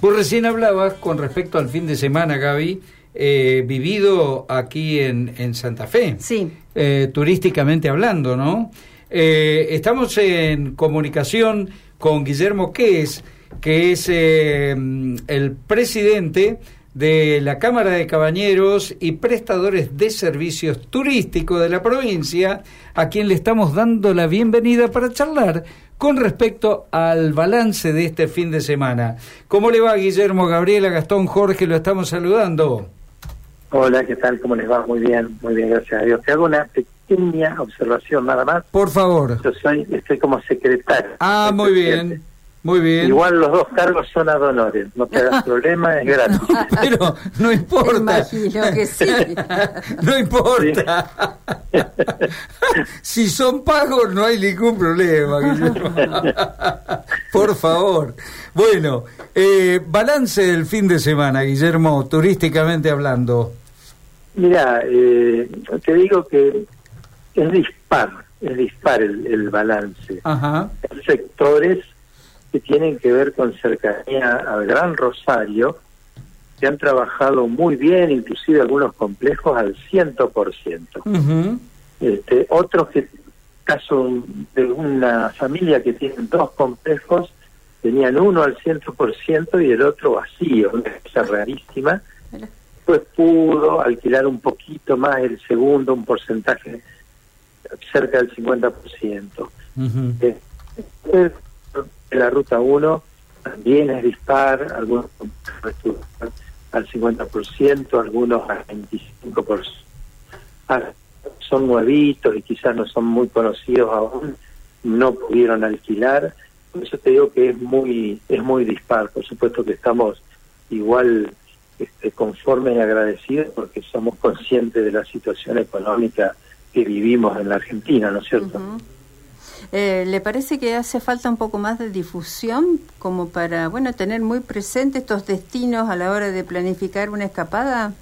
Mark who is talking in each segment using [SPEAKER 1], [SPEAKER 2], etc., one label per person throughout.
[SPEAKER 1] Vos recién hablabas con respecto al fin de semana, Gaby, eh, vivido aquí en, en, Santa Fe.
[SPEAKER 2] Sí.
[SPEAKER 1] Eh, turísticamente hablando, ¿no? Eh, estamos en comunicación con Guillermo Ques, que es el presidente de la Cámara de Cabañeros y prestadores de servicios turísticos de la provincia, a quien le estamos dando la bienvenida para charlar con respecto al balance de este fin de semana. ¿Cómo le va Guillermo, Gabriela, Gastón, Jorge? Lo estamos saludando.
[SPEAKER 3] Hola, ¿qué tal? ¿Cómo les va? Muy bien, muy bien, gracias a Dios. Te hago una pequeña observación nada más.
[SPEAKER 1] Por favor.
[SPEAKER 3] Yo soy, estoy como secretario.
[SPEAKER 1] Ah, muy bien. Muy bien.
[SPEAKER 3] Igual los dos cargos son ad no te das problema, es gratis.
[SPEAKER 1] Pero no importa.
[SPEAKER 2] Imagino que sí.
[SPEAKER 1] no importa. si son pagos no hay ningún problema, Guillermo. Por favor. Bueno, eh, balance del fin de semana, Guillermo, turísticamente hablando.
[SPEAKER 3] Mira, eh, te digo que es dispar, es dispar el, el balance.
[SPEAKER 1] Ajá.
[SPEAKER 3] sectores que tienen que ver con cercanía al Gran Rosario, que han trabajado muy bien, inclusive algunos complejos al 100%. este, otros que, caso de una familia que tiene dos complejos, tenían uno al 100% y el otro vacío, una cosa rarísima. Pues pudo alquilar un poquito más el segundo, un porcentaje cerca del 50% la ruta 1 también es dispar, algunos al 50%, algunos al 25%. Ah, son nuevitos y quizás no son muy conocidos aún, no pudieron alquilar. Por eso te digo que es muy, es muy dispar. Por supuesto que estamos igual este, conformes y agradecidos porque somos conscientes de la situación económica que vivimos en la Argentina, ¿no es cierto?
[SPEAKER 2] Eh, ¿Le parece que hace falta un poco más de difusión como para, bueno, tener muy presentes estos destinos a la hora de planificar una escapada?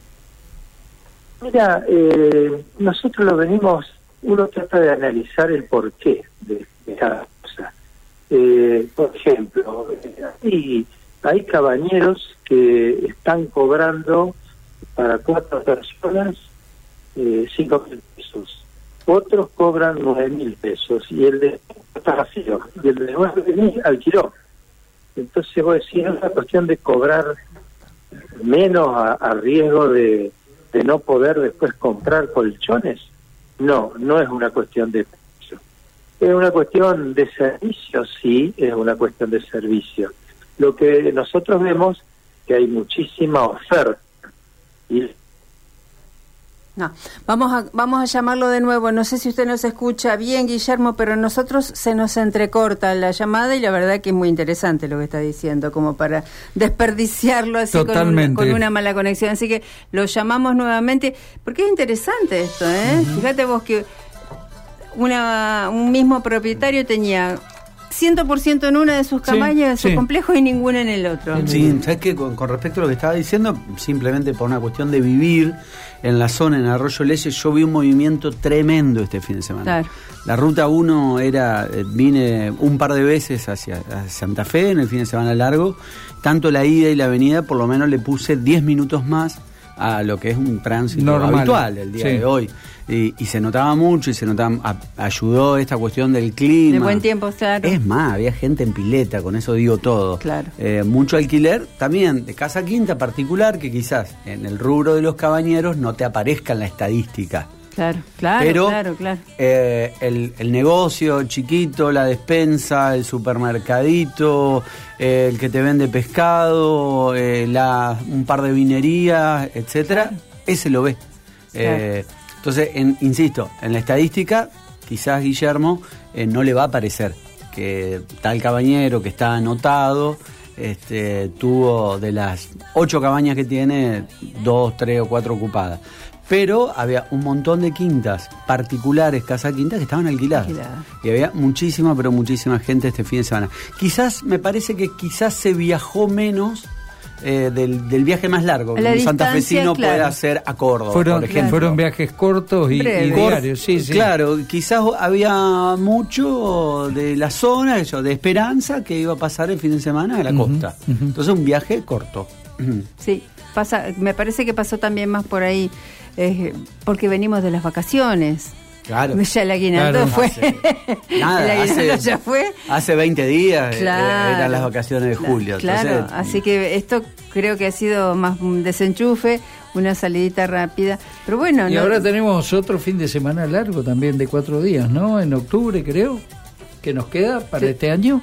[SPEAKER 3] Mira, eh, nosotros lo venimos, uno trata de analizar el porqué de, cada cosa. Eh, por ejemplo, hay, hay cabañeros que están cobrando para cuatro personas cinco mil pesos otros cobran nueve mil pesos y el de está vacío y el de nueve mil alquiló. Entonces vos decís, ¿es una cuestión de cobrar menos a, riesgo de, no poder después comprar colchones? No, no es una cuestión de precio. Es una cuestión de servicio, sí, es una cuestión de servicio. Lo que nosotros vemos que hay muchísima oferta y
[SPEAKER 2] no, vamos a, vamos a llamarlo de nuevo. No sé si usted nos escucha bien, Guillermo, pero nosotros se nos entrecorta la llamada y la verdad que es muy interesante lo que está diciendo, como para desperdiciarlo así con una, mala conexión. Así que lo llamamos nuevamente, porque es interesante esto, ¿eh? Fíjate vos que una, un mismo propietario tenía 100% en una de sus cabañas, de su complejo y ninguna en el otro.
[SPEAKER 4] Sí, ¿sabes qué? Con, respecto a lo que estaba diciendo, simplemente por una cuestión de vivir en la zona, en Arroyo Leyes, yo vi un movimiento tremendo este fin de semana. La ruta 1 era, eh, vine un par de veces hacia, Santa Fe en el fin de semana largo, tanto la ida y la venida, por lo menos le puse 10 minutos más a lo que es un tránsito habitual el día de hoy. Y, se notaba mucho y se notaba, ayudó esta cuestión del clima.
[SPEAKER 2] De buen tiempo, claro.
[SPEAKER 4] Es más, había gente en pileta, con eso digo todo.
[SPEAKER 2] Claro.
[SPEAKER 4] Eh, mucho alquiler, también de casa quinta particular, que quizás en el rubro de los cabañeros no te aparezca en la estadística.
[SPEAKER 2] Claro, claro,
[SPEAKER 4] Pero,
[SPEAKER 2] claro, claro.
[SPEAKER 4] Eh, el, el, negocio chiquito, la despensa, el supermercadito, eh, el que te vende pescado, la, un par de vinerías, etcétera, ese lo ve. Entonces, insisto, en la estadística, quizás Guillermo eh, no le va a parecer que tal cabañero que está anotado este, tuvo de las ocho cabañas que tiene, dos, tres o cuatro ocupadas. Pero había un montón de quintas particulares, casa quintas, que estaban alquiladas. Y había muchísima, pero muchísima gente este fin de semana. Quizás, me parece que quizás se viajó menos eh, del, del viaje más largo que
[SPEAKER 2] La
[SPEAKER 4] un santafesino
[SPEAKER 2] claro.
[SPEAKER 4] hacer a Córdoba,
[SPEAKER 1] Fueron,
[SPEAKER 4] por ejemplo.
[SPEAKER 1] fueron viajes cortos y, y
[SPEAKER 2] Breves.
[SPEAKER 1] diarios, sí, sí.
[SPEAKER 4] Claro, quizás había mucho de la zona, eso, de esperanza, que iba a pasar el fin de semana a la costa. Entonces un viaje corto.
[SPEAKER 2] Sí, pasa, me parece que pasó también más por ahí, eh, porque venimos de las vacaciones.
[SPEAKER 4] Claro.
[SPEAKER 2] Ya el aguinaldo
[SPEAKER 1] Claro.
[SPEAKER 2] fue.
[SPEAKER 4] Hace- Nada,
[SPEAKER 2] el aguinaldo
[SPEAKER 4] hace-
[SPEAKER 2] ya fue.
[SPEAKER 4] Hace 20 días eh,
[SPEAKER 2] Claro.
[SPEAKER 4] eran las vacaciones de julio.
[SPEAKER 2] Claro,
[SPEAKER 4] entonces,
[SPEAKER 2] así que esto creo que ha sido más un desenchufe, una salidita rápida. Pero bueno,
[SPEAKER 1] Y
[SPEAKER 2] no-
[SPEAKER 1] ahora tenemos otro fin de semana largo también de cuatro días, ¿no? En octubre creo que nos queda para
[SPEAKER 2] Sí.
[SPEAKER 1] este año.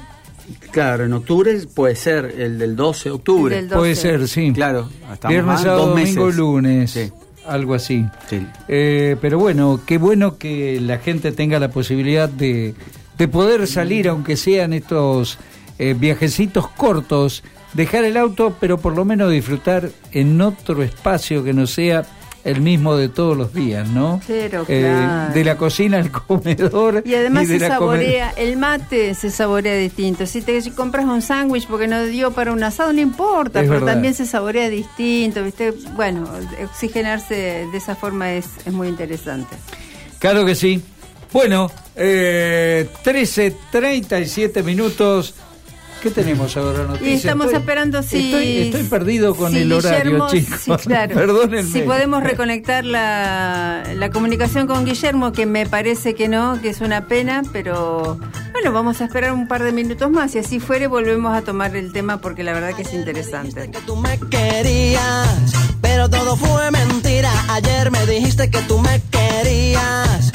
[SPEAKER 4] Claro, en octubre puede ser el del 12 de octubre.
[SPEAKER 2] El del
[SPEAKER 1] Puede
[SPEAKER 2] 12.
[SPEAKER 1] ser, sí.
[SPEAKER 4] Claro, estamos
[SPEAKER 1] Viernes, sábado,
[SPEAKER 4] dos
[SPEAKER 1] domingo,
[SPEAKER 4] meses.
[SPEAKER 1] lunes.
[SPEAKER 4] Sí.
[SPEAKER 1] Algo así.
[SPEAKER 4] Sí.
[SPEAKER 1] Eh, pero bueno, qué bueno que la gente tenga la posibilidad de, de poder salir, aunque sean estos eh, viajecitos cortos, dejar el auto, pero por lo menos disfrutar en otro espacio que no sea el mismo de todos los días, ¿no?
[SPEAKER 2] Pero,
[SPEAKER 1] Eh,
[SPEAKER 2] claro.
[SPEAKER 1] de la cocina al comedor.
[SPEAKER 2] Y además
[SPEAKER 1] de
[SPEAKER 2] se saborea, el mate se saborea distinto. Si te si compras un sándwich porque no dio para un asado, no importa,
[SPEAKER 1] Es
[SPEAKER 2] pero
[SPEAKER 1] verdad.
[SPEAKER 2] también se saborea distinto, ¿viste? Bueno, oxigenarse de esa forma es, es muy interesante.
[SPEAKER 1] Claro que sí. Bueno, eh, 13.37 minutos. ¿Qué tenemos ahora noticias?
[SPEAKER 2] Y estamos
[SPEAKER 1] Estoy-
[SPEAKER 2] esperando si...
[SPEAKER 1] Estoy, estoy perdido con
[SPEAKER 2] si
[SPEAKER 1] el horario,
[SPEAKER 2] Guillermo-
[SPEAKER 1] chicos.
[SPEAKER 2] Sí, claro.
[SPEAKER 1] Perdónenme.
[SPEAKER 2] Si podemos reconectar la, la comunicación con Guillermo, que me parece que no, que es una pena, pero bueno, vamos a esperar un par de minutos más y así fuere volvemos a tomar el tema porque la verdad que es interesante.
[SPEAKER 5] que tú me querías, pero todo fue mentira. Ayer me dijiste que tú me querías,